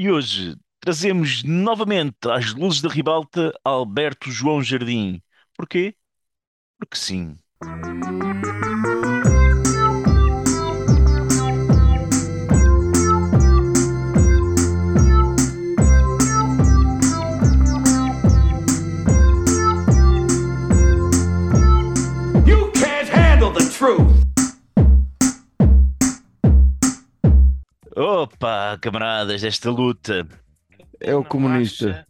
E hoje trazemos novamente às luzes da ribalta Alberto João Jardim. Porquê? Porque sim. You can't handle the truth. Opa, camaradas desta luta. É o comunista.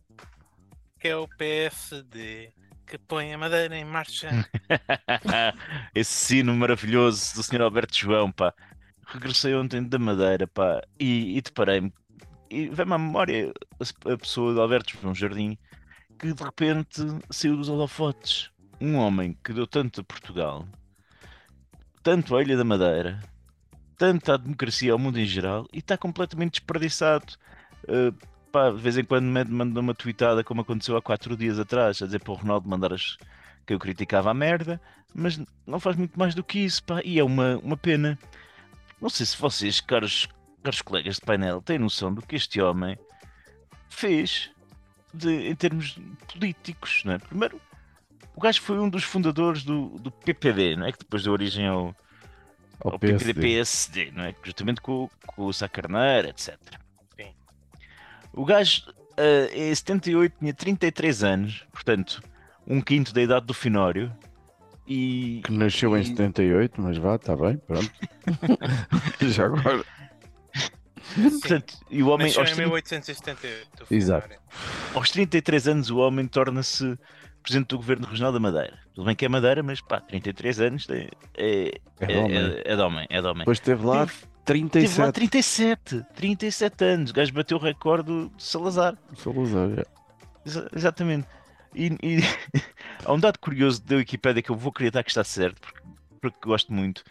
Que é o PSD que põe a madeira em marcha. Esse sino maravilhoso do Sr. Alberto João, pá. Regressei ontem da Madeira, pá, e, e deparei-me. E vem-me à memória a, a pessoa de Alberto João Jardim que de repente saiu dos holofotes. Um homem que deu tanto a Portugal, tanto à Ilha da Madeira, tanto à democracia ao mundo em geral e está completamente desperdiçado. Uh, pá, de vez em quando me manda uma tweetada como aconteceu há quatro dias atrás, a dizer para o Ronaldo mandar as que eu criticava a merda, mas não faz muito mais do que isso, pá, e é uma, uma pena. Não sei se vocês, caros, caros colegas de painel, têm noção do que este homem fez de, em termos políticos, não é? Primeiro, o gajo foi um dos fundadores do, do PPD, não é? Que depois deu origem ao, Ao ao PSD. PPD-PSD, não é? Justamente com, com o Sá Carneiro, etc. Sim. O gajo eh, em 78 tinha 33 anos, portanto, um quinto da idade do Finório. E, Que nasceu em E- 78, mas vá, está bem, pronto. Já agora. portanto, e o homem Nasceu aos, em 30 1878. o Exato. Aos 33 anos o homem torna-se presidente do governo regional da Madeira. Tudo bem que é Madeira, mas pá, 33 anos é, é, É é, de homem. é- é de homem, é de homem. Depois teve lá Teve- Teve lá 37. 37, 37 anos. O gajo bateu o recorde de Salazar. Salazar, é. Exa- exatamente. E, e há um dado curioso da Wikipédia que eu vou acreditar que está certo, porque, porque gosto muito.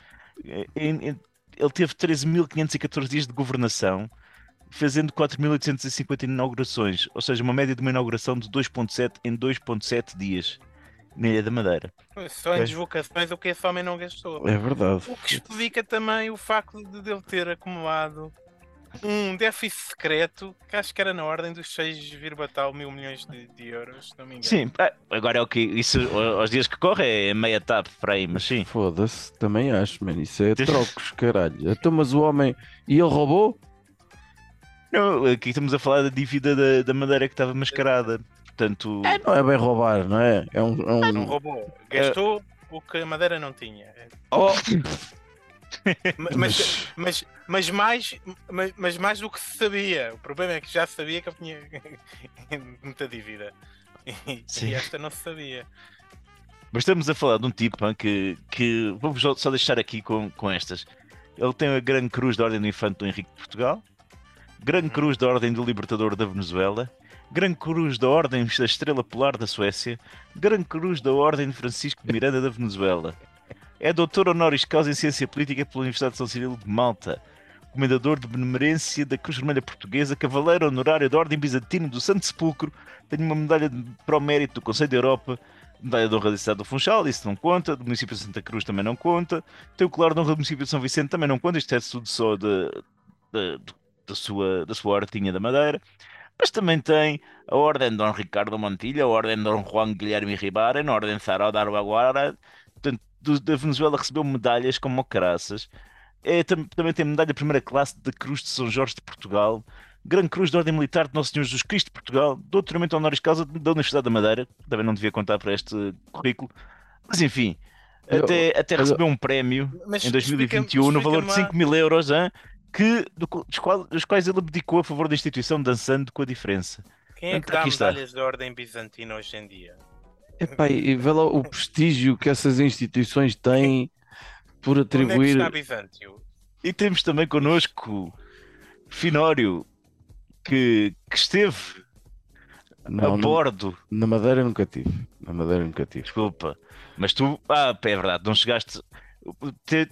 É- é- é- Ele teve 13.514 dias de governação, fazendo 4.850 inaugurações, ou seja, uma média de uma inauguração de 2.7 em 2.7 dias na Ilha da Madeira. Só em Ok. deslocações o que esse homem não gastou. É verdade. O que explica também o facto de ele ter acumulado um déficit secreto que acho que era na ordem dos 6, tal mil milhões de, de euros, se não me engano. Sim, agora é o que isso aos dias que corre é meia TAP para aí, mas sim. Foda-se, também acho, mano. Isso é trocos, caralho. Então, mas o homem. E ele roubou? Não, aqui estamos a falar da dívida da, da Madeira que estava mascarada. Portanto, É, não é bem roubar, não é? É um. É Não um... roubou. Gastou o que a Madeira não tinha. Oh, Ma- Mas, mas, mas, mais, mas, mas mais do que se sabia. O problema é que já sabia que eu tinha muita dívida. E, Sim. e esta não se sabia. Mas estamos a falar de um tipo hã, que, que vou-vos só- só deixar aqui com, com estas. Ele tem a Grande Cruz da Ordem do Infante do Henrique de Portugal, Grande Cruz da Ordem do Libertador da Venezuela, Grande Cruz da Ordem da Estrela Polar da Suécia, Grande Cruz da Ordem de Francisco de Miranda da Venezuela. É doutor honoris causa em Ciência Política pela Universidade de São Cirilo de Malta. Comendador de Benemerência da Cruz Vermelha Portuguesa, Cavaleiro Honorário da Ordem Bizantina do Santo Sepulcro, tem uma medalha de, para o mérito do Conselho da Europa, medalha de honra da cidade do Funchal, isso não conta, do município de Santa Cruz também não conta, tem o de honra do município de São Vicente também não conta, isto é tudo só da, da, da sua, da sua hortinha da Madeira, mas também tem a Ordem de Dom Ricardo Montilha, a Ordem de Dom Juan Guilherme Ribaren, a Ordem de Sarau da Arbaguara, portanto, do- da Venezuela recebeu medalhas como caraças, é, tam- também tem medalha primeira classe da Cruz de São Jorge de Portugal, Grande Cruz da Ordem Militar de Nosso Senhor Jesus Cristo de Portugal, doutoramento honoris causa da Universidade da Madeira, também não devia contar para este currículo, mas enfim, Eu- até, até eu- recebeu um prémio em 2021 explica-me- no valor de explica-me 5 mil euros, hã, que, dos, qual- dos quais ele abdicou a favor da instituição, dançando com a diferença. Quem é que dá medalhas da ordem bizantina hoje em dia? epá, e vê lá o prestígio que essas instituições têm por Onde é que atribuir. está Bizâncio? E temos também connosco Finório, que, que esteve Não, a na- bordo. na Madeira nunca tive. Na Madeira nunca tive. Desculpa, mas tu, ah, é verdade, não chegaste. Te,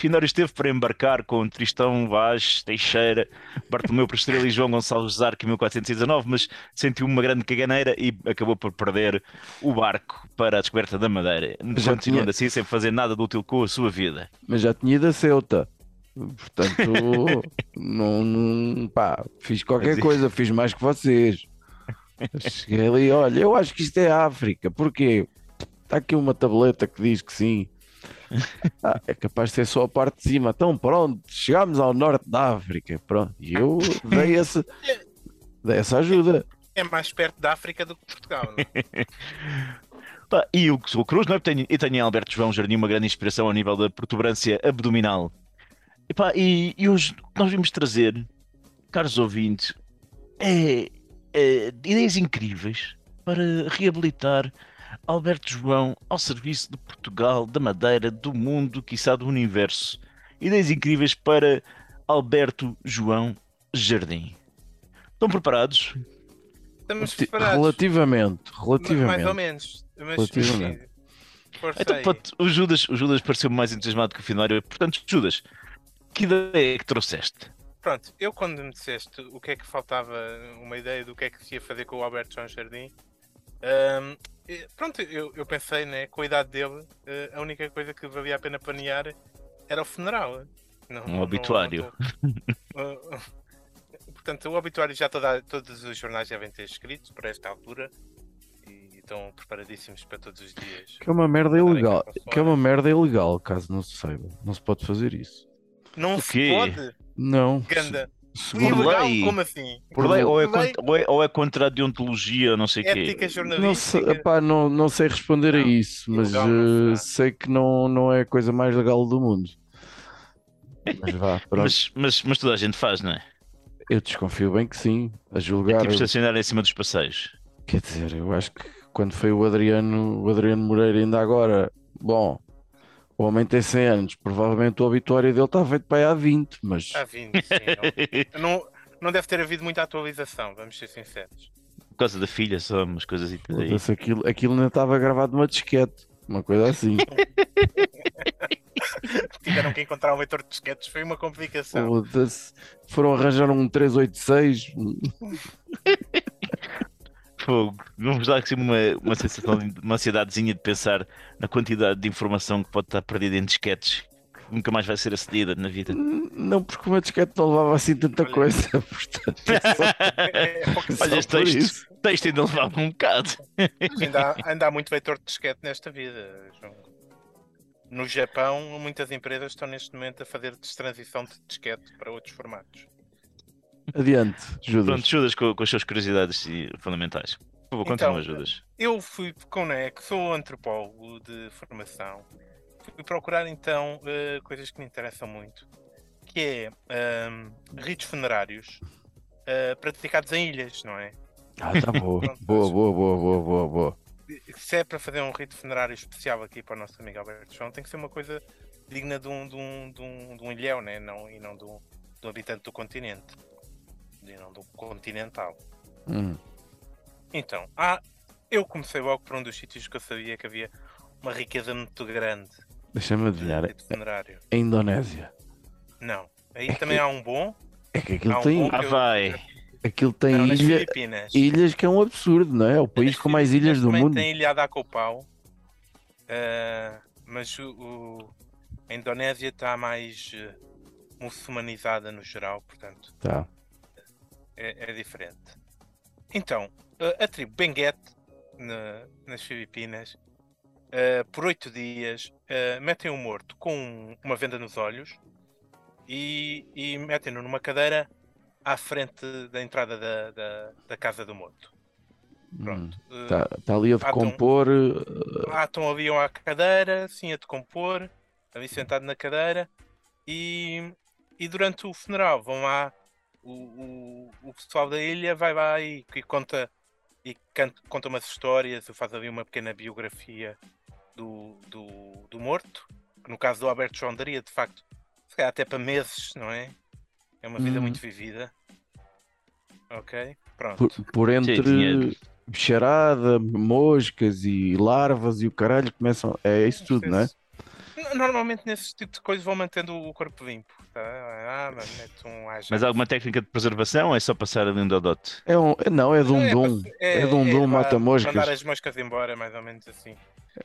Finório esteve para embarcar com Tristão Vaz, Teixeira, Bartolomeu Prestrela e João Gonçalves Zarco em 1419, mas sentiu uma grande caganeira e acabou por perder o barco para a descoberta da Madeira, Já continuando tinha- assim sem fazer nada de útil com a sua vida. Mas já tinha ido a Ceuta. Portanto, não, não- pá, fiz qualquer Mas- coisa, fiz mais que vocês. Cheguei ali, olha, eu acho que isto é África. Porquê? Está aqui uma tableta que diz que sim. Ah, é capaz de ser só a parte de cima. Então, pronto, chegámos ao norte da África. Pronto, e eu dei essa, dei essa ajuda. É mais perto da África do que Portugal, não é? Pá, e o que sou Cruz, não é? Tenho, e tenho em Alberto João Jardim uma grande inspiração ao nível da protuberância abdominal. E, pá, e, e hoje nós vimos trazer, caros ouvintes, é, é, ideias incríveis para reabilitar Alberto João ao serviço de Portugal, da Madeira, do mundo, quiçá do universo. Ideias incríveis para Alberto João Jardim. Estão preparados? Estamos preparados. Relativamente, Ma- Mais ou relativamente. menos. Mas, Relativamente. Então, pronto, o Judas, o Judas pareceu mais entusiasmado que o Finório. Portanto, Judas, que ideia é que trouxeste? Pronto, eu quando me disseste o que é que faltava, uma ideia do que é que se ia fazer com o Alberto João Jardim, hum, pronto, eu, eu pensei, né, com a idade dele, eh, a única coisa que valia a pena planear era o funeral. Não- Um não- obituário. não Portanto, o obituário já toda- todos os jornais devem ter escrito para esta altura e estão preparadíssimos para todos os dias. Que é uma merda ilegal. Que é uma merda ilegal, caso não se saiba. Não se pode fazer isso. Não O se quê? pode, Não. ganda. Segundo, Por Ilegal? lei. Como assim? Por lei, ou é, lei. contra, ou, é, ou é contra a deontologia, não sei o quê. Ética não sei, epá, não, não sei responder a Não, isso, mas ilegal não será. sei que não, não é a coisa mais legal do mundo. Mas vá, pronto. Mas, mas, mas toda a gente faz, não é? Eu desconfio bem que sim. A É julgar. tipo estacionar em cima dos passeios. Quer dizer, eu acho que quando foi o Adriano, o Adriano Moreira, ainda agora, bom, o homem tem 100 anos, provavelmente o obituário dele está feito para aí há 20, mas Há 20, sim. Não, não, não deve ter havido muita atualização, vamos ser sinceros. Por causa da filha, só umas coisas e tudo aí. foda-se, aquilo, aquilo ainda estava gravado numa disquete, uma coisa assim. Tiveram que encontrar um leitor de disquetes, foi uma complicação. Foram arranjar um 386. Fogo. Não vos dá assim uma, uma sensação de uma ansiedadezinha de pensar na quantidade de informação que pode estar perdida em disquetes que nunca mais vai ser acedida na vida. Não, porque uma disquete não levava assim tanta Olha. coisa, portanto, é só, É, é só Olha, este texto, isso. texto ainda levava um bocado. ainda, há, ainda há muito leitor de disquete nesta vida. João. No Japão, muitas empresas estão neste momento a fazer transição de disquete para outros formatos. Adiante, Judas. Pronto, Judas com, com as suas curiosidades fundamentais. Por favor, Então, continua, Judas. Eu fui com que sou antropólogo de formação, fui procurar então eh, coisas que me interessam muito, que é ahm, ritos funerários eh, praticados em ilhas, não é? Ah, tá boa. Pronto, boa, boa, boa, boa, boa, boa. Se é para fazer um rito funerário especial aqui para o nosso amigo Alberto João, tem que ser uma coisa digna de um, de um, de um, de um ilhéu, né? não, e não de um, de um habitante do continente, e não do continental. Hum. Então, há, eu comecei logo por um dos sítios que eu sabia que havia uma riqueza muito grande Deixa-me de adivinhar. funerário. A Indonésia. Não. Aí também há um bom. É que aquilo um tem, Ah, vai. aquilo tem Não, ilha- ilhas que é um absurdo, não é? É o país com mais ilhas do mundo. Tem ilha da Acopau. eh, mas o, o- a Indonésia está mais eh, muçulmanizada no geral, portanto Tá. É, é diferente. Então, a, a tribo Benguet, na- nas Filipinas, eh, por oito dias, eh, metem o morto com uma venda nos olhos e, e metem-no numa cadeira à frente da entrada da, da, da casa do morto. Pronto. Eh, Tá, tá ali a decompor. eh, lá estão ali à cadeira, assim a decompor, ali sentado na cadeira, e, e durante o funeral vão lá, o, o, o pessoal da ilha vai lá e, e conta e canta, conta umas histórias, faz ali uma pequena biografia do, do, do morto, que no caso do Alberto João daria de facto, se calhar até para meses, não é? É uma vida Uhum. muito vivida. Ok? Pronto. por, por entre bicharada, moscas e larvas e o caralho começam. É isso tudo, não é? Normalmente nesses tipos de coisas vão mantendo o corpo limpo. Tá? Ah, um Mas há alguma técnica de preservação ou é só passar ali um dodote? É um, é- não, é de um É, dum. É de um dum vá mata-moscas. Mandar as moscas embora, mais ou menos assim.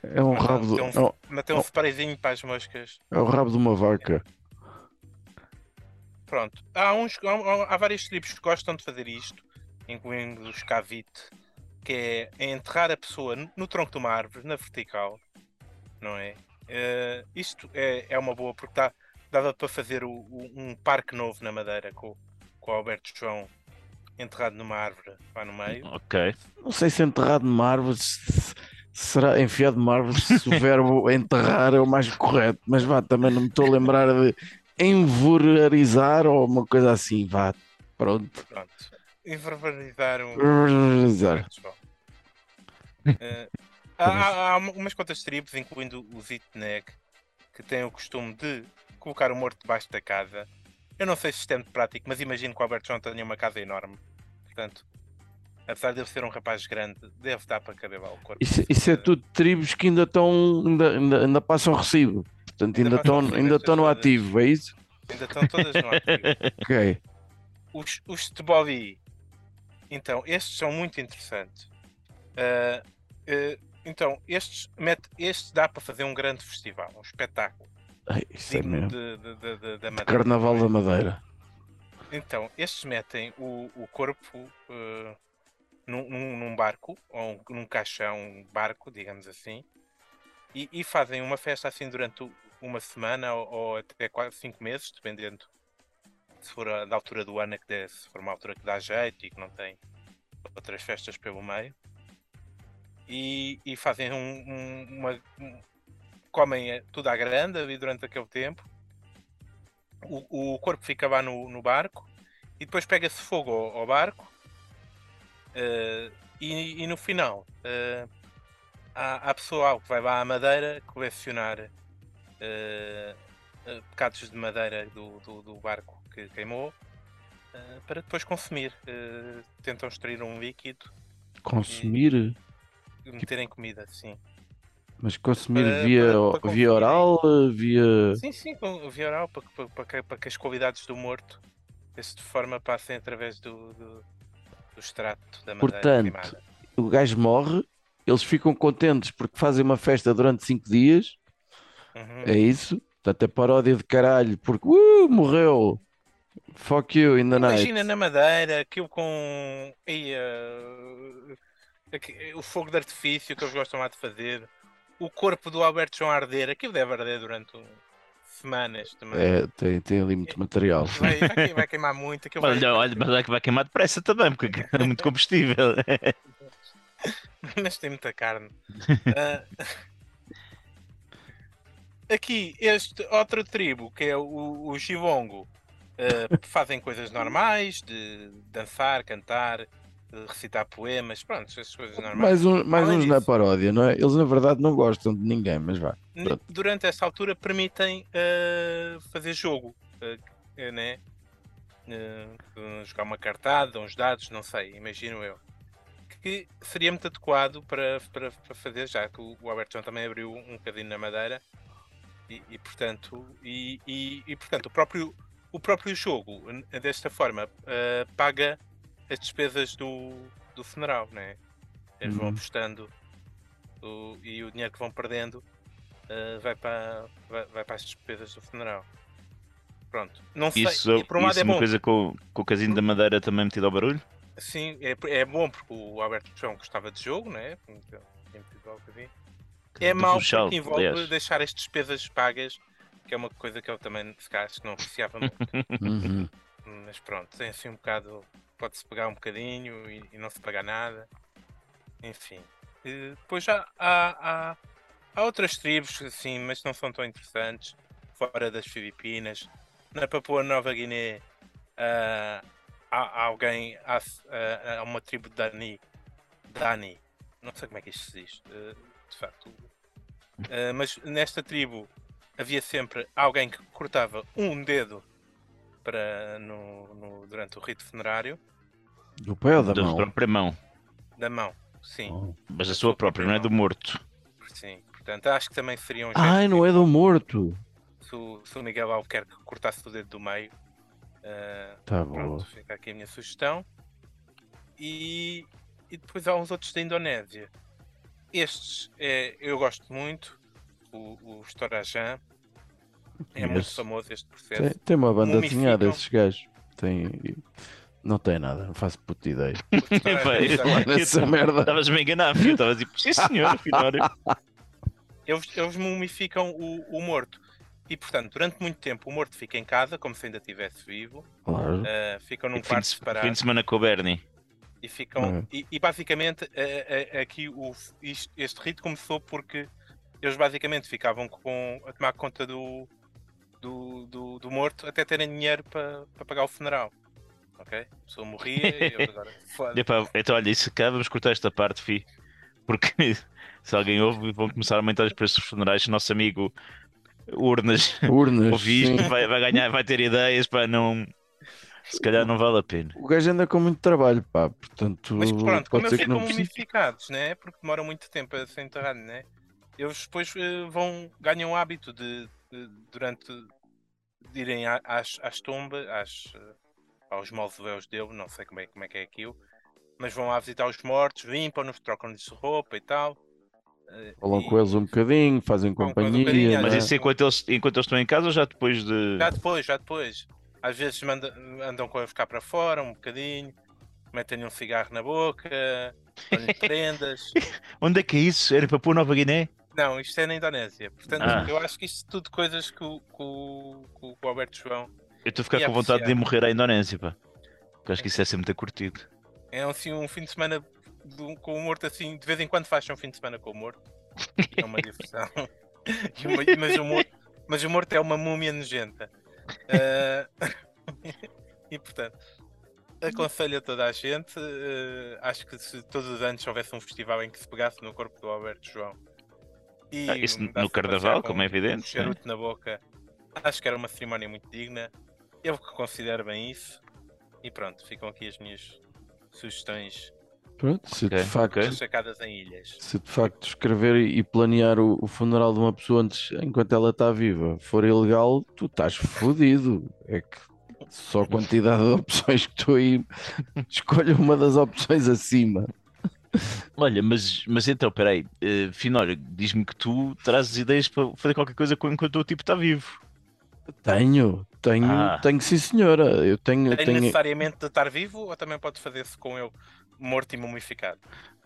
É um rabo, de, um, é um- um sprayzinho para as moscas. é o rabo de uma vaca. pronto. Há, uns, há, há várias tribos que gostam de fazer isto, incluindo os Kavite, que é, é enterrar a pessoa no tronco de uma árvore, na vertical, não é? Eh, isto é, é uma boa, porque dá, dava para fazer o- o- um parque novo na Madeira com, com o Alberto João enterrado numa árvore lá no meio. Ok. Não sei se enterrado numa árvore se- se- será enfiado numa árvore se o verbo enterrar é o mais correto, mas vá, também não me estou a lembrar de envolarizar ou uma coisa assim, vá, pronto. Pronto. Enverbarizar um. Envolarizar. Alberto João. há, há- umas quantas tribos, incluindo os Itneg, que têm o costume de colocar o morto debaixo da casa. Eu não sei se isto é muito prático, mas imagino que o Alberto João tenha uma casa enorme. Portanto, apesar de ele ser um rapaz grande, deve dar para caber lá o corpo. Isso, isso é tudo tribos que ainda estão, ainda, ainda, ainda passam recibo, portanto ainda Ainda estão, recibo, ainda estão no ativo, é isso? Ainda estão todas no ativo. Ok. Os, os de Bobby, então, estes são muito interessantes. Ah, ah, então, estes, mete, estes dá para fazer um grande festival, um espetáculo. Ai, Isso é mesmo. de, de, de, da Madeira. Carnaval da Madeira. Então, estes metem o, o corpo ah, num, num- barco, ou um- num caixão barco, digamos assim, e, e fazem uma festa assim durante uma semana ou, ou até quase cinco meses, dependendo se for a, da altura do ano, é que dê, se for uma altura que dá jeito e que não tem outras festas pelo meio. E, e fazem um, um- uma. um- comem eh, tudo à grande ali durante aquele tempo. O, o corpo fica lá no, no barco e depois pega-se fogo ao, ao barco. eh, e, e no final eh, há, há pessoal que vai lá à Madeira colecionar eh, pecados de madeira do, do, do barco que queimou para depois consumir. Tentam extrair um líquido Consumir, e meter em comida, sim. mas consumir Para- via, para- para via oral, via. Sim, sim, via oral, para, que- para, que- para que as qualidades do morto dessa forma passem através do, do, do extrato da madeira Portanto, queimada. O gajo morre, eles ficam contentes porque fazem uma festa durante 5 dias, Uhum. é isso? Portanto, é paródia de caralho, porque uh, morreu. Fuck you in the night. Imagina na madeira aquilo com eh, aqui- o fogo de artifício que eles gostam lá de fazer, o corpo do Alberto João arder, aquilo deve arder durante um- semanas também. É, tem, tem ali muito material. Vai, vai que- vai queimar muito. Aquilo vai- Olha, mas é que vai queimar depressa também, porque é muito combustível. mas tem muita carne. Ah, aqui, este outra tribo, que é o, o Givongo, ah, fazem coisas normais, de dançar, cantar, recitar poemas, pronto, essas coisas normais. Mais, um, mais Além uns na disso- paródia, não é? Eles na verdade não gostam de ninguém, mas vá. Pronto. Durante essa altura permitem ah, fazer jogo, eh, né? Ah, jogar uma cartada, uns dados, não sei, imagino eu. Que seria muito adequado para, para, para fazer, já que o o Alberto também abriu um bocadinho na Madeira e, e, portanto, e, e, e, portanto o, próprio, o próprio jogo, desta forma, paga as despesas do, do funeral, né? Eles vão Uhum. apostando o- e o dinheiro que vão perdendo ah, vai, para, vai, vai para as despesas do funeral. Pronto. Não sei. Isso, e por um lado isso é é uma bom. coisa com, com o casino da Madeira também metido ao barulho? Sim, é, é bom porque o Alberto João gostava de jogo, né? Então. É mau porque envolve aliás. deixar as despesas pagas, que é uma coisa que eu também, se calhar, não apreciava muito. Uhum. Mas pronto, tem assim um bocado. Pode-se pagar um bocadinho e, e não se pagar nada. Enfim. E depois já há, há, há outras tribos, assim, mas não são tão interessantes. Fora das Filipinas. Na Papua Nova Guiné ah, há, há alguém. Há, ah, há uma tribo de Dani. Dani. Não sei como é que isto se diz. eh, de facto. Ah, mas nesta tribo havia sempre alguém que cortava um dedo para no, no- durante o rito funerário Do pé ou da da mão? própria mão. da mão. Sim, Oh. Mas a sua própria, não é do morto. sim. Portanto, acho que também seria um gesto Ai, não é do morto. se, o, se o Miguel Albuquerque cortasse o dedo do meio. ah, Tá boa. pronto, fica aqui a minha sugestão. E, e depois há uns outros da Indonésia. Estes é, eu gosto muito. O, o Storajan. É muito Esse- famoso este Tem, processo. tem uma banda desenhada esses gajos. Tem... Não tem nada, não faço puta ideia. Merda. Estavas-me a enganar, filho. Estavas tipo, sim senhor, afinal. Eles, eles mumificam o, o morto. E portanto, durante muito tempo o morto fica em casa, como se ainda estivesse vivo. Claro. Uh, ficam num quarto de, separado. fim de semana com o Bernie. E, ficam, É. e, e basicamente eh, eh, aqui o, isto- este rito começou porque eles basicamente ficavam com, a tomar conta do, do, do, do morto até terem dinheiro para para pagar o funeral. Ok? A pessoa morria e eles agora. Epá, então, olha, isso cá vamos cortar esta parte, fi. Porque se alguém ouve, vão começar a aumentar os preços dos funerais. Nosso amigo Urnas Urnas. isto, vai, vai ganhar, vai ter ideias para não. Se calhar não vale a pena. O gajo anda com muito trabalho, pá. Portanto, Mas pronto, como pode eles ficam mumificados, né? Porque demoram muito tempo a ser enterrados, né? Eles depois eh, vão, ganham o hábito de- durante de irem às, às tumbas, às, eh, aos mausoléus dele, não sei como é, como é que é aquilo, mas vão lá visitar os mortos, limpam-nos, trocam-lhes roupa e tal. eh, Falam e com eles um bocadinho, fazem Falam com eles um companhia. bocadinho, Mas né? isso enquanto eles, enquanto eles estão em casa ou já depois de. Já depois, já depois. Às vezes manda- andam com ele ficar para fora um bocadinho, metem-lhe um cigarro na boca, dão-lhe prendas. Onde é que é isso? Era para pôr Nova Guiné? Não, isto é na Indonésia. Portanto, Ah. eu acho que isto tudo coisas que o, que o, que o Alberto João Eu estou a ficar com vontade de ir apreciar. morrer à Indonésia, pá. Porque acho que isso é sempre muito curtido. é assim um fim de semana com o morto assim, de vez em quando faz um fim de semana com o morto. É uma diversão. Uma- mas, o morto, mas o morto é uma múmia nojenta. Ah, e portanto, aconselho a toda a gente. ah, acho que se todos os anos houvesse um festival em que se pegasse no corpo do Alberto João. E Ah, isso no- carnaval, como é um evidente, charuto na boca. Acho que era uma cerimónia muito digna. Eu que considero bem isso. E pronto, ficam aqui as minhas sugestões Pronto, se Ok, de facto, ok. sacadas em ilhas. se de facto escrever e planear o, o funeral de uma pessoa antes, enquanto ela está viva for ilegal, tu estás fodido. É que só a quantidade de opções que tu aí escolha uma das opções acima. Olha, mas, mas então, peraí, uh, Finório, diz-me que tu trazes ideias para fazer qualquer coisa enquanto o tipo está vivo. Tenho, tenho, Ah. tenho sim senhora. Eu tenho, Tem tenho... necessariamente de estar vivo ou também pode fazer-se com ele morto e mumificado?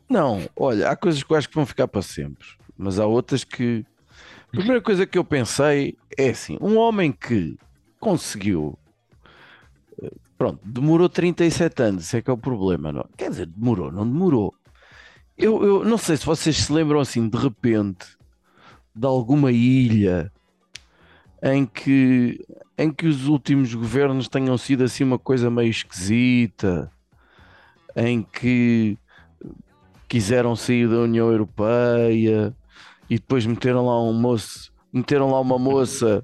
Não, olha, há coisas que eu acho que vão ficar para sempre, mas há outras que. A primeira coisa que eu pensei é assim: um homem que conseguiu. eh, Pronto, demorou 37 anos, isso é que é o problema. Não? Quer dizer, demorou, não demorou. Eu, eu não sei se vocês se lembram assim, de repente, de alguma ilha em que, em que os últimos governos tenham sido assim uma coisa meio esquisita, em que quiseram sair da União Europeia e depois meteram lá um moço, meteram lá uma moça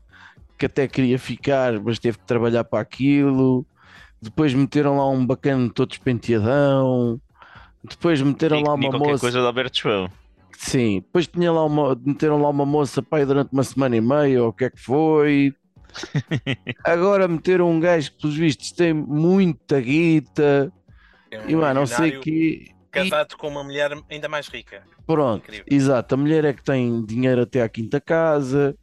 que até queria ficar, mas teve que trabalhar para aquilo. Depois meteram lá um bacana todo despenteadão. Depois meteram lá uma qualquer moça. coisa de Alberto João. Sim, depois tinha lá uma, meteram lá uma moça pai durante uma semana e meia, ou o que é que foi. Agora meteram um gajo que, pelos vistos, tem muita guita É um e, mano, não sei que. e- Casado com uma mulher ainda mais rica. Pronto, Incrível. exato. A mulher é que tem dinheiro até à quinta casa,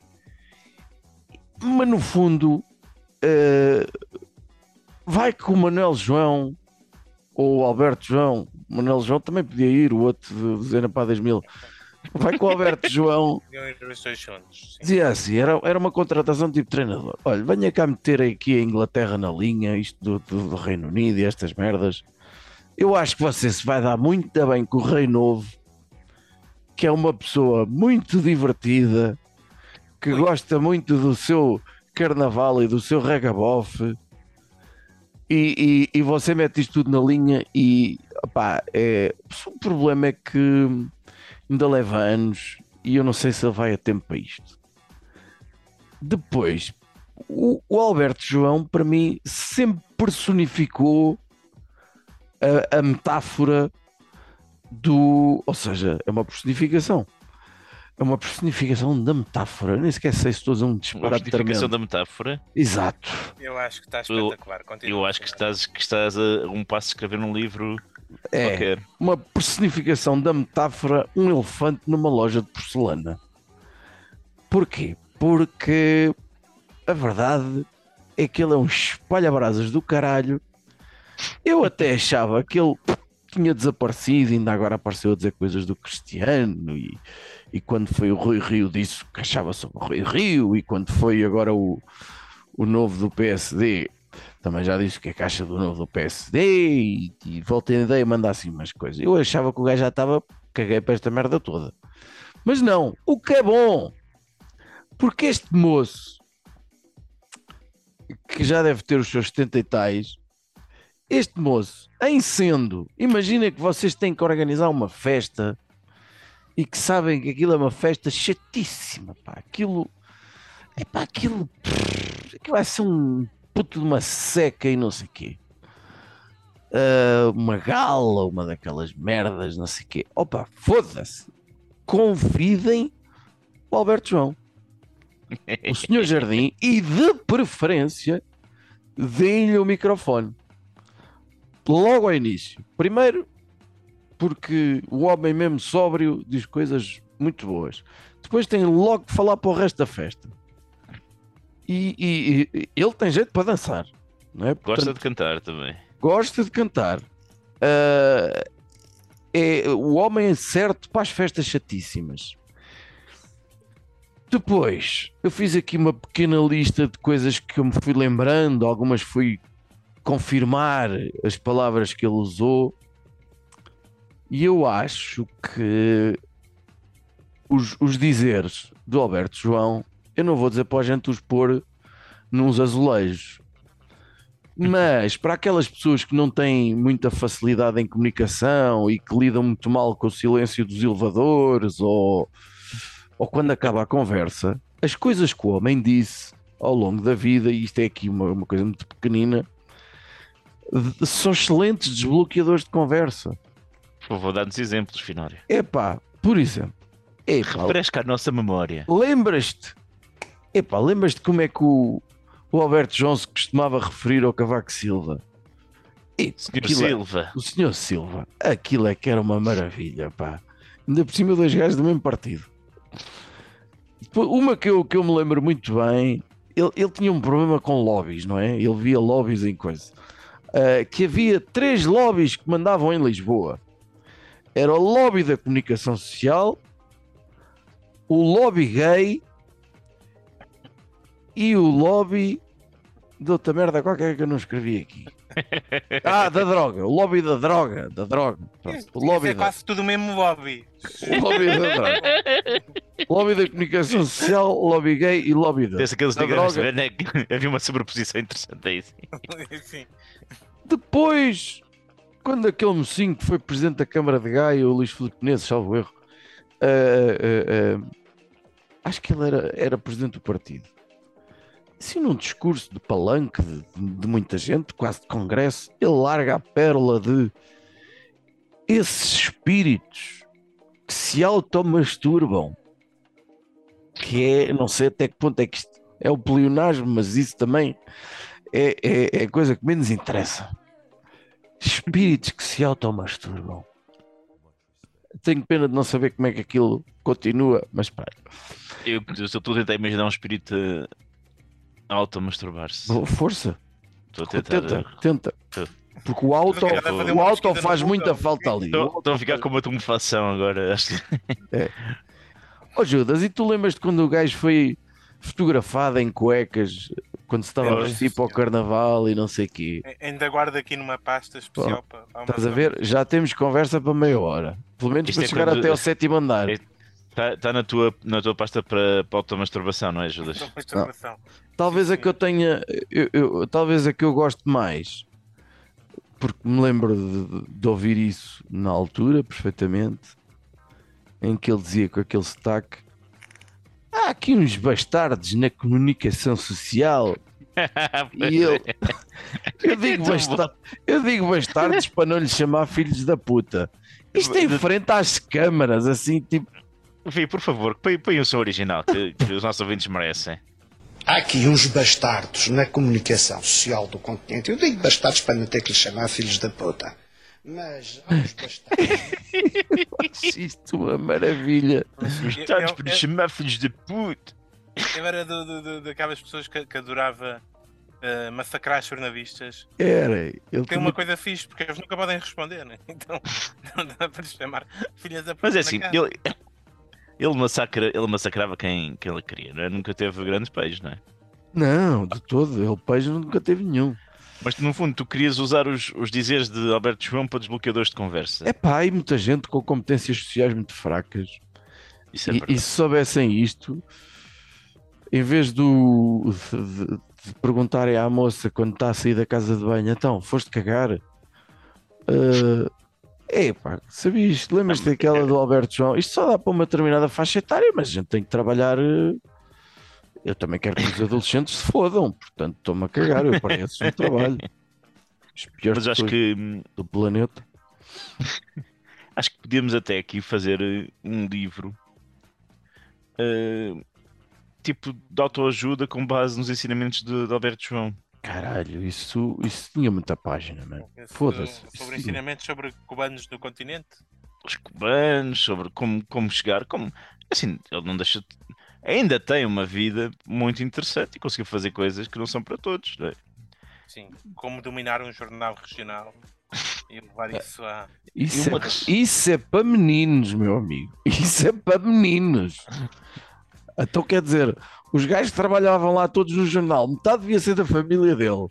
mas no fundo, eh, vai com o Manuel João ou o Alberto João. O Manuel João também podia ir, o outro de Zena para 2000. Vai com o Alberto João. Dizia assim, era, era uma contratação tipo treinador. Olha, venha cá meter aqui a Inglaterra na linha, isto do, do- do Reino Unido e estas merdas. Eu acho que você se vai dar muito bem com o Rei Novo, que é uma pessoa muito divertida, que gosta muito do seu carnaval e do seu regabofe. E, e, e você mete isto tudo na linha e opá, é, o problema é que ainda leva anos e eu não sei se ele vai a tempo para isto. Depois, o, o Alberto João, para mim, sempre personificou a, a metáfora do. Ou seja, é uma personificação. É uma personificação da metáfora. Nem sequer sei se estou a dizer um Uma disparate justificação tremendo. da metáfora. Exato. Eu acho que está espetacular. Continua, Eu acho que estás, que estás a um passo de escrever um livro É qualquer. uma personificação da metáfora um elefante numa loja de porcelana. Porquê? Porque a verdade é que ele é um espalha-brasas do caralho. Eu até achava que ele tinha desaparecido, ainda agora apareceu a dizer coisas do Cristiano e, e quando foi o Rui Rio disse que achava sobre o Rui Rio e quando foi agora o, o novo do PSD também já disse que é caixa do novo do PSD e, e voltei a ideia a mandar assim umas coisas. Eu achava que o gajo já estava, caguei para esta merda toda. Mas não, o que é bom, porque este moço que já deve ter os seus 70 e tais, este moço, em sendo, imagina que vocês têm que organizar uma festa e que sabem que aquilo é uma festa chatíssima, pá, aquilo é pá, aquilo, aquilo vai ser um puto de uma seca e não sei o quê. Uh, uma gala, uma daquelas merdas, não sei o quê. Opa, foda-se. Convidem o Alberto João, o senhor Jardim, e de preferência deem-lhe o microfone. Logo ao início. Primeiro, porque o homem mesmo sóbrio diz coisas muito boas. Depois tem logo que falar para o resto da festa. E, e- e ele tem jeito para dançar. Não é? Gosta Portanto, de cantar também. gosta de cantar. Ah, é o homem certo para as festas chatíssimas. Depois, eu fiz aqui uma pequena lista de coisas que eu me fui lembrando, algumas fui confirmar as palavras que ele usou, e eu acho que os, os dizeres do Alberto João, eu não vou dizer para a gente os pôr nos azulejos, mas para aquelas pessoas que não têm muita facilidade em comunicação e que lidam muito mal com o silêncio dos elevadores ou, ou quando acaba a conversa, as coisas que o homem disse ao longo da vida, e isto é aqui uma, uma coisa muito pequenina, são excelentes desbloqueadores de conversa. Por favor, dá-nos exemplos, Finório. Epá, por exemplo, epá, Refresca a nossa memória. lembras-te? Epá, lembras-te como é que o, o Alberto João se costumava referir ao Cavaco Silva? E Senhor é- Silva. O senhor Silva, aquilo é que era uma maravilha, pá. Ainda por cima dois gajos do mesmo partido. Uma que eu, que eu me lembro muito bem, ele, ele tinha um problema com lobbies, não é? Ele via lobbies em coisa. Ah, que havia três lobbies que mandavam em Lisboa. Era o lobby da comunicação social, o lobby gay e o lobby de outra merda qualquer que eu não escrevi aqui. Ah, da droga, o lobby da droga, da droga. Pronto, Isso, O isso lobby é da, quase tudo o mesmo lobby. o lobby da droga. Lobby da comunicação social, lobby gay e lobby da. Da droga. né? Havia uma sobreposição interessante aí. sim. Sim. Depois, quando aquele mocinho que foi presidente da Câmara de Gaia, o Luís Filipe Menezes, salvo erro, ah, ah, ah, acho que ele era, era presidente do partido. Assim, num discurso de palanque de, de muita gente, quase de congresso, ele larga a pérola de esses espíritos que se automasturbam. Que é, não sei até que ponto é que isto é o pleonasmo, mas isso também é, é, é coisa que menos interessa. Espíritos que se automasturbam. Tenho pena de não saber como é que aquilo continua, mas pá, Eu, eu estou a tentar imaginar um espírito eh, a auto-masturbar-se. força. Estou a tentar. Tenta, tenta. Porque o auto, fazer o auto faz muita falta ali. O Estou auto estou a ficar com uma tumefacção agora. Que Oh Judas, e tu lembras-te quando o gajo foi fotografado em cuecas quando se estava a Lembro-me, vestir para o carnaval e não sei o quê? Ainda guardo aqui numa pasta especial para. para uma Estás a ver? Já temos conversa para meia hora. Pelo menos Isto para é chegar quando- até ao sétimo andar. É- Está tá na, tua, na tua pasta para, para automasturbação, não é, Judas? Masturbação. Talvez a que eu tenha, eu, eu- talvez a que eu gosto mais, porque me lembro de, de ouvir isso na altura perfeitamente, em que ele dizia com aquele sotaque: há aqui uns bastardos na comunicação social. E eu, eu, digo Tão basta- eu digo bastardos para não lhes chamar filhos da puta. Isto é em frente às câmaras, assim, tipo, Vi, por favor, põe, põe o som original que, que os nossos ouvintes merecem. Há aqui uns bastardos na comunicação social do continente. Eu digo bastardos para não ter que lhes chamar filhos da puta. Mas uns bastardos. isto uma maravilha. Os para eu- chamar filhos de puto. Eu era do, do, do- daquelas pessoas que, que adorava eh, massacrar as jornalistas. Era. Ele Tem tinha- uma coisa fixe, porque eles nunca podem responder, né? Então não dá para lhes chamar filhas da puta Mas é assim, ele, ele, massacra, ele massacrava quem, quem ele queria, não é? Nunca teve grandes beijos, não é? Não, de todo. Ele peixe nunca teve nenhum. Mas no fundo, tu querias usar os, os dizeres de Alberto João para desbloqueadores de conversa. É pá, há muita gente com competências sociais muito fracas. Isso é E, e se soubessem isto, em vez do, de, de- perguntarem à moça quando está a sair da casa de banho, então, foste cagar? é pá, sabias? Lembras-te daquela do Alberto João? Isto só dá para uma determinada faixa etária, mas a gente tem que trabalhar. eh, Eu também quero que os adolescentes se fodam, portanto, estou-me a cagar, eu pareço no trabalho. As piores Mas acho que, hum, do planeta. acho que podíamos até aqui fazer eh, um livro eh, tipo de autoajuda com base nos ensinamentos de, de Alberto João. Caralho, isso, isso tinha muita página, mano. Foda-se. do- Sobre tinha. ensinamentos sobre cubanos no continente. Os cubanos, sobre como, como chegar, como assim, ele não deixa de- ainda tem uma vida muito interessante e conseguiu fazer coisas que não são para todos, não é? Sim. Como dominar um jornal regional e levar isso a. Isso, uma é, isso é para meninos, meu amigo. Isso é para meninos. Então quer dizer, os gajos que trabalhavam lá todos no jornal, metade devia ser da família dele,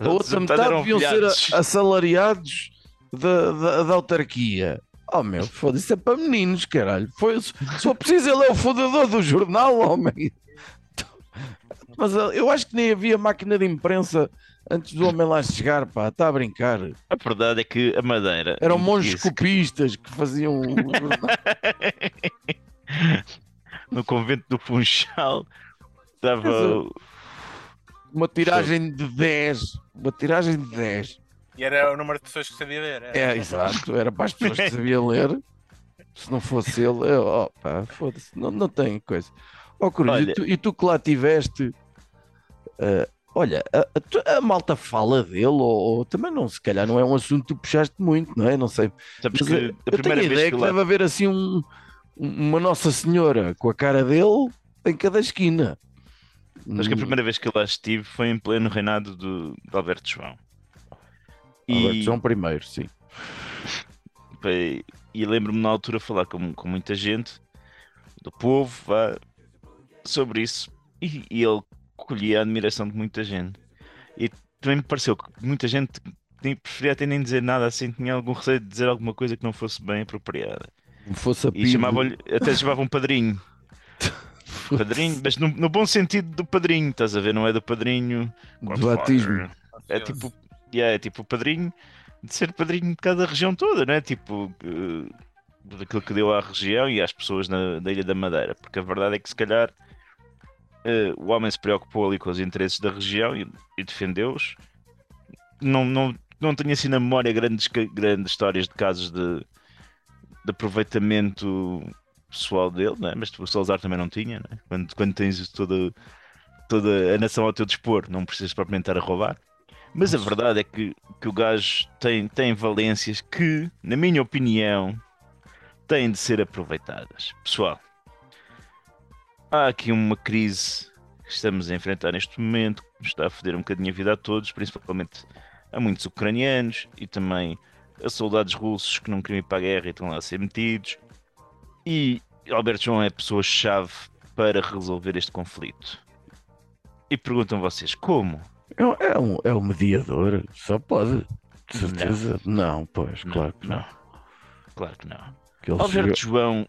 a outra metade eram deviam ser filhados. assalariados da, da, da autarquia. Oh meu, foda-se, isso é para meninos, caralho. Foi, se for preciso, ele é o fundador do jornal, homem. Mas uh, eu acho que nem havia máquina de imprensa antes do homem lá chegar, pá, está a brincar. A verdade é que a Madeira Eram monges copistas que faziam. no convento do Funchal estava uma tiragem de 10. Uma tiragem de 10. E era o número de pessoas que sabia ler. era. É, exato. Era para as pessoas que sabiam ler. Se não fosse ele, eu, oh, pá, foda-se, não, não tem coisa. Ó, Cruz, Olha- e, tu, e tu que lá tiveste, uh, olha, a, a a malta fala dele, ou, ou também não, se calhar não é um assunto que tu puxaste muito, não é? Não sei. sabes Mas que eu, a eu tenho primeira vez ideia que que, lá deve haver assim um, um- uma Nossa Senhora com a cara dele em cada esquina. Acho que a Hum, primeira vez que eu lá estive foi em pleno reinado do, de Alberto João. E, João primeiro, sim. e, e lembro-me na altura falar com, com muita gente do povo vá, sobre isso e, e ele colhia a admiração de muita gente. E também me pareceu que muita gente preferia até nem dizer nada assim, tinha algum receio de dizer alguma coisa que não fosse bem apropriada. Fosse a E PIB. chamavam-lhe, até chamavam padrinho. Padrinho, mas no, no bom sentido do padrinho, estás a ver? Não é do padrinho do batismo. É tipo, yeah, é tipo o padrinho de ser padrinho de cada região toda, não é? Tipo, eh, daquilo que deu à região e às pessoas na, da Ilha da Madeira. Porque a verdade é que se calhar eh, o homem se preocupou ali com os interesses da região e, e defendeu-os. Não, não, não tenho assim na memória grandes, grandes histórias de casos de, de aproveitamento pessoal dele, não é? mas o Salazar também não tinha, não é? quando, quando tens toda, toda a nação ao teu dispor, não precisas propriamente estar a roubar. Mas a verdade é que, que o gajo tem, tem valências que, na minha opinião, têm de ser aproveitadas. Pessoal, há aqui uma crise que estamos a enfrentar neste momento, que nos está a foder um bocadinho a vida a todos, principalmente a muitos ucranianos e também a soldados russos que não queriam ir para a guerra e estão lá a ser metidos. E Alberto João é a pessoa-chave para resolver este conflito. E perguntam vocês como? É, um- é um, é um mediador, só pode. De certeza. Não, pois, claro que não. Claro que não. Que Alberto chegou- João.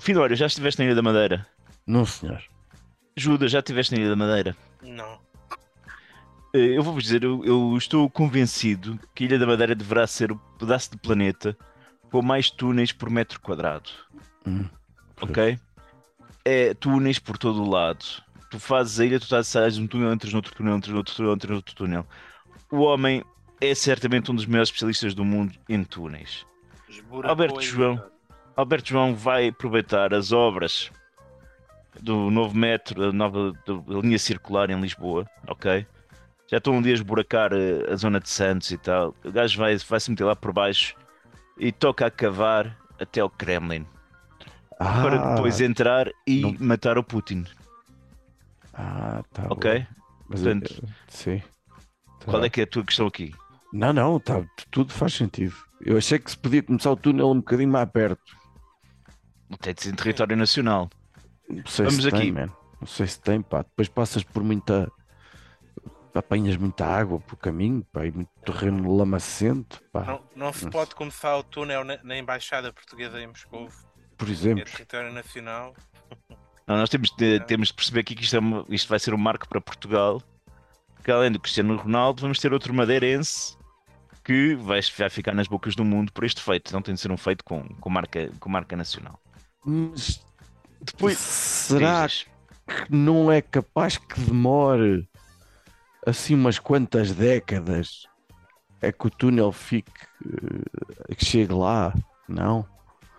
Finório, já estiveste na Ilha da Madeira? Não, senhor. Judas, já estiveste na Ilha da Madeira? Não. Eh, Eu vou-vos dizer, eu, eu estou convencido que a Ilha da Madeira deverá ser o pedaço de planeta com mais túneis por metro quadrado. Hum, Ok? É túneis por todo o lado. Tu fazes a ilha, tu estás sais um túnel, entras noutro túnel, entras noutro túnel, entras noutro túnel. O homem é certamente um dos maiores especialistas do mundo em túneis. Esburacou Alberto João. cara. Alberto João vai aproveitar as obras do novo metro, da nova da linha circular em Lisboa, ok? Já estão ali a esburacar eh, a zona de Santos e tal. O gajo vai, vai se meter lá por baixo e toca a cavar até ao Kremlin. Ah, para depois entrar e não- matar o Putin. Ah, tá Ok? bom. Mas, Portanto, eh, sim. Tá Qual é que é a tua questão aqui? Não, não, tá, tudo faz sentido. Eu achei que se podia começar o túnel um bocadinho mais perto. Tem de ser em território nacional. Não sei Vamos se aqui. tem, man. Não sei se tem, pá. Depois passas por muita. Apanhas muita água pelo caminho, pá, e muito terreno lamacento, pá. Não, não se pode começar o túnel na, na Embaixada Portuguesa em Moscou, Por que é exemplo. território nacional. Não, nós temos de, temos de perceber aqui que isto, é uma- isto vai ser um marco para Portugal. Que além do Cristiano Ronaldo, vamos ter outro madeirense que vai, vai ficar nas bocas do mundo por este feito. Não tem de ser um feito com, com, marca, com marca nacional. Mas Depois, será dizes, que não é capaz que demore assim umas quantas décadas é que o túnel fique eh, que chegue lá? Não?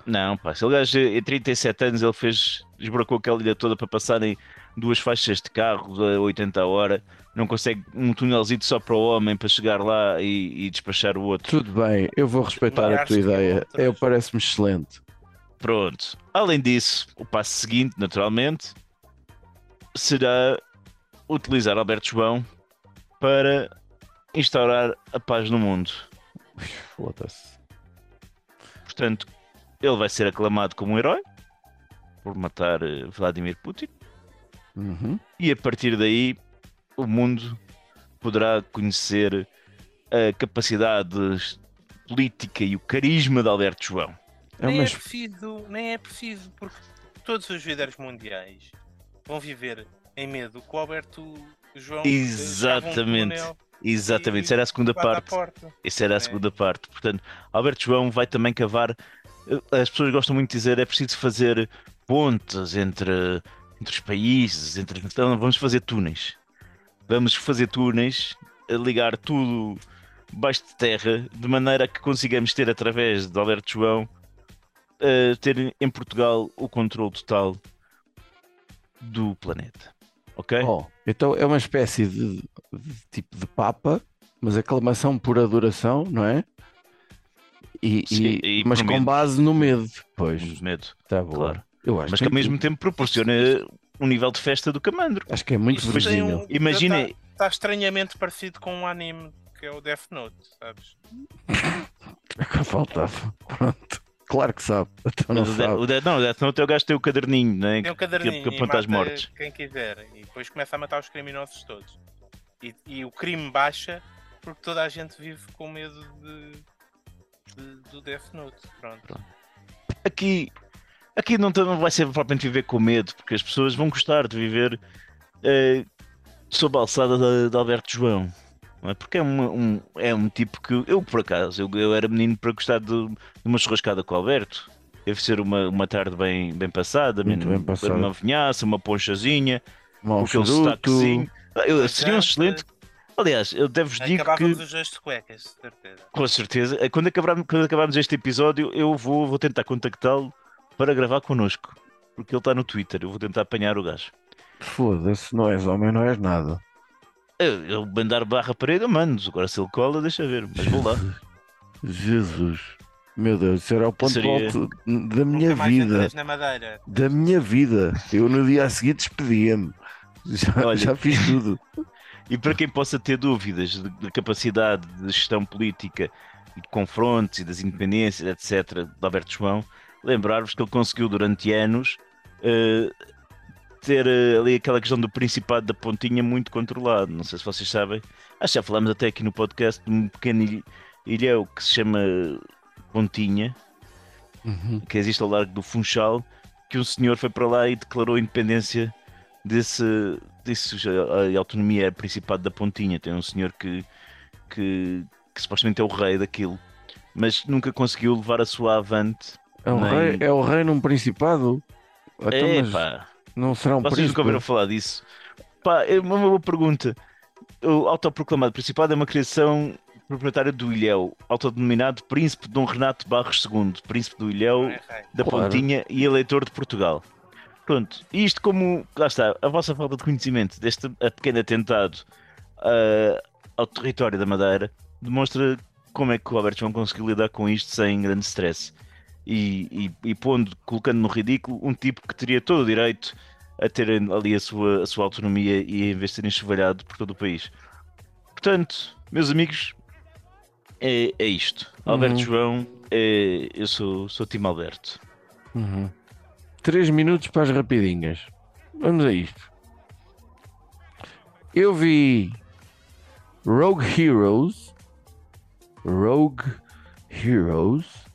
Não, pá, se o gajo em 37 anos ele fez, esbracou aquela ilha toda para passar em duas faixas de carros a 80 a hora, não consegue um túnelzinho só para o homem para chegar lá e, e despachar o outro. Tudo bem, eu vou respeitar a tua de ideia. quilómetros. Eu parece-me excelente. Pronto. Além disso, o passo seguinte, naturalmente, será utilizar Alberto João para instaurar a paz no mundo. Foda-se. Portanto, ele vai ser aclamado como um herói por matar eh, Vladimir Putin. Uhum. e a partir daí o mundo poderá conhecer a capacidade política e o carisma de Alberto João. É nem, é preciso, nem é preciso, porque todos os líderes mundiais vão viver em medo que o Alberto João eh, Exatamente. Exatamente, isso era a segunda parte. Essa era a segunda parte. Portanto, Alberto João vai também cavar. eh, As pessoas gostam muito de dizer é preciso fazer pontes entre, entre os países, entre... então vamos fazer túneis. Vamos fazer túneis, ligar tudo baixo de terra, de maneira que consigamos ter através de Alberto João eh, ter em Portugal o controle total do planeta. Ok? Oh, então é uma espécie de, de tipo de papa, mas aclamação por adoração, não é? E, Sim, e- e mas com medo. base no medo. Pois, Muito medo. tá bom. claro. Eu acho Mas que ao mesmo tempo proporciona um nível de festa do camandro. acho que é muito verossímil. um- Imagina, Está, está estranhamente parecido com um anime que é o Death Note, sabes? É que faltava. Pronto. Claro que sabe. Então não o sabe. o De- não, o Death Note é o gajo que tem o caderninho, né? Tem um que, caderninho que e aponta as mata mortes. quem quiser e depois começa a matar os criminosos todos. E, e o crime baixa porque toda a gente vive com medo de, de- do Death Note. Pronto. Aqui, aqui não, não vai ser propriamente viver com medo, porque as pessoas vão gostar de viver eh, sob a alçada de, de Alberto João. não é? Porque é um, um- é um tipo que eu, por acaso, eu, eu era menino para gostar de, de uma churrascada com o Alberto. Deve ser uma, uma tarde bem, bem passada, Muito bem passada. uma vinhaça, uma ponchazinha, com aquele sotaquezinho. Eu, Uma seria um excelente. Aliás, eu devo-vos digo que. Os dois de cuecas, de certeza. Com certeza. Eh, Quando acabarmos, quando acabarmos este episódio, eu vou, vou tentar contactá-lo para gravar connosco. Porque ele está no Twitter. Eu vou tentar apanhar o gajo. Foda-se, não és homem, não és nada. Eu, eu mandar barra parede, eu mando. Agora se ele cola, deixa ver. Mas vou lá. Jesus. Meu Deus, isso era o ponto Seria- alto da minha vida. entras na madeira. Da minha vida. Eu no dia a seguir despedia-me. Já, Olha. já fiz tudo. E para quem possa ter dúvidas de- da capacidade de gestão política e de confrontos e das independências, etc., de Alberto João, lembrar-vos que ele conseguiu durante anos eh, ter eh, ali aquela questão do Principado da Pontinha muito controlado. Não sei se vocês sabem. Acho que já falámos até aqui no podcast de um pequeno ilh- ilhéu que se chama Pontinha, Uhum. que existe ao largo do Funchal, que um senhor foi para lá e declarou a independência desse, desse a, a autonomia é Principado da Pontinha. Tem um senhor que, que, que supostamente é o rei daquilo, mas nunca conseguiu levar a sua avante. É, o Nem- rei, é o rei num principado? Então, É mas pá, não será um vocês príncipe? nunca ouviram falar disso? Pá, é uma boa pergunta. O autoproclamado Principado é uma criação proprietária do Ilhéu, autodenominado Príncipe Dom Renato Barros II, Príncipe do Ilhéu é da Claro. Pontinha e eleitor de Portugal. Pronto, e isto como, lá está, a vossa falta de conhecimento deste pequeno atentado ah, ao território da Madeira demonstra como é que o Alberto João conseguiu lidar com isto sem grande stress. E, e, e pondo, colocando no ridículo um tipo que teria todo o direito a ter ali a sua, a sua autonomia e a vez de ser enxovalhado por todo o país. Portanto, meus amigos, é, é isto. Alberto Uhum. João, é, eu sou, sou Tim Alberto. Uhum. Três minutos para as rapidinhas. Vamos a isto. Eu vi Rogue Heroes. Rogue Heroes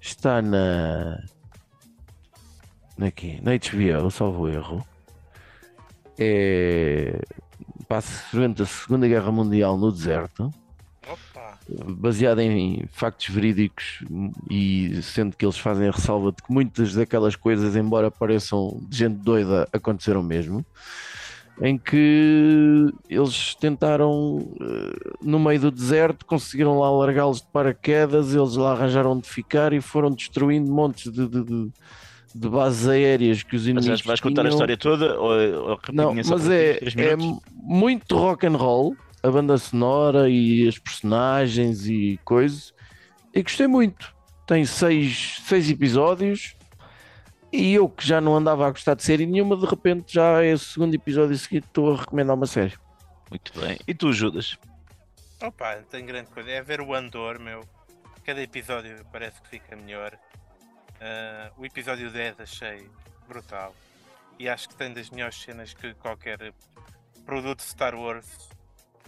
está na. Quê? na HBO, salvo erro. É. Passa durante a Segunda Guerra Mundial no deserto Opa! baseada em factos verídicos e sendo que eles fazem a ressalva de que muitas daquelas coisas, embora pareçam de gente doida, aconteceram mesmo, em que eles tentaram, eh, no meio do deserto, conseguiram lá largá-los de paraquedas, eles lá arranjaram onde ficar e foram destruindo montes de, de- de- de bases aéreas que os Mas inimigos vais- vais contar a história toda ou, ou Não, rapidinha só mas é, é muito rock and roll, a banda sonora e as personagens e coisas. E gostei muito. Tem seis, seis episódios. E eu que já não andava a gostar de série nenhuma, de repente já é o segundo episódio seguido estou a recomendar uma série. Muito bem. E tu, Judas? Opa, não tem grande coisa. É ver o Andor, meu. Cada episódio parece que fica melhor. Ah, o episódio 10 achei brutal. E acho que tem das melhores cenas que qualquer produto Star Wars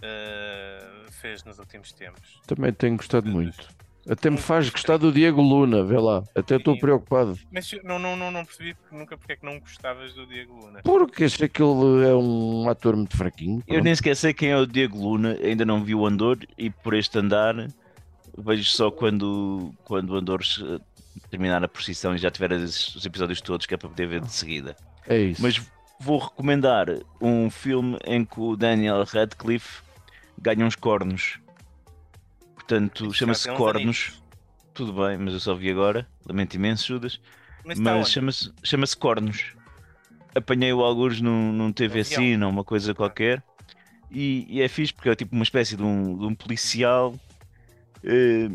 ah, fez nos últimos tempos. Também tenho gostado muito. Até me faz gostar do Diego Luna, vê lá. Até estou preocupado. Mas eu não, não, não, não percebi porque- nunca porque é que não gostavas do Diego Luna. Porque achei que ele é um ator muito fraquinho. Eu pronto. nem sequer sei quem é o Diego Luna, ainda não vi o Andor e por este andar vejo só quando, quando o Andor terminar a procissão e já tiver os episódios todos que é para poder ver de seguida. É isso. Mas vou recomendar um filme em que o Daniel Radcliffe ganha uns cornos. Portanto, chama-se Cornos. Tudo bem, mas eu só vi agora. Lamento imenso, Judas. Mas Mas chama-se chama Cornos. Apanhei-o alguns num, num TV. Cine ou uma coisa qualquer. E, e é fixe porque é tipo uma espécie de um, de um policial eh,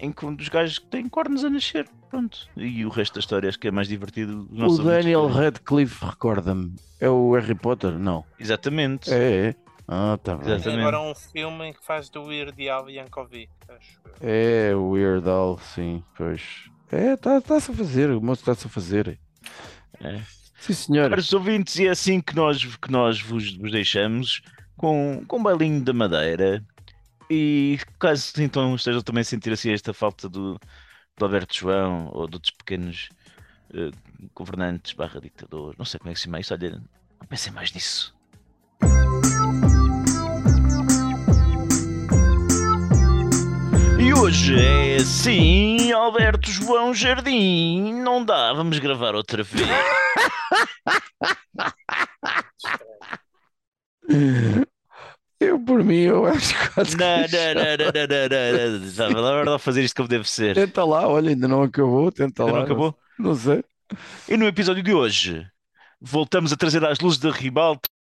em que um dos gajos tem cornos a nascer. Pronto. E o resto da história acho que é mais divertido. O Daniel. Radcliffe, recorda-me, é o Harry Potter? Não. Exatamente. É, é. Ah, tá bem. Exatamente. agora um filme em que faz do Weird Al Yankovic, acho. É, o Weird Al, sim, pois. É, está-se a fazer, o moço está-se a fazer. É. Sim, senhor. Caros ouvintes, e é assim que nós, que nós vos, vos deixamos com, com um bailinho da madeira. E caso então estejam também a sentir assim esta falta do, do Alberto João ou de outros pequenos eh, governantes barra ditador, não sei como é que se chama isso, olha, não pensem mais nisso. E hoje é assim, Alberto João Jardim, não dá, vamos gravar outra vez. Eu, por mim, eu acho que quase que Não, não, não, não, não, não, não, não. Estava lá a fazer isto como deve ser. Tenta lá, olha, ainda não acabou, tenta Ainda lá. não acabou? Não sei. E no episódio de hoje, voltamos a trazer às luzes da ribalta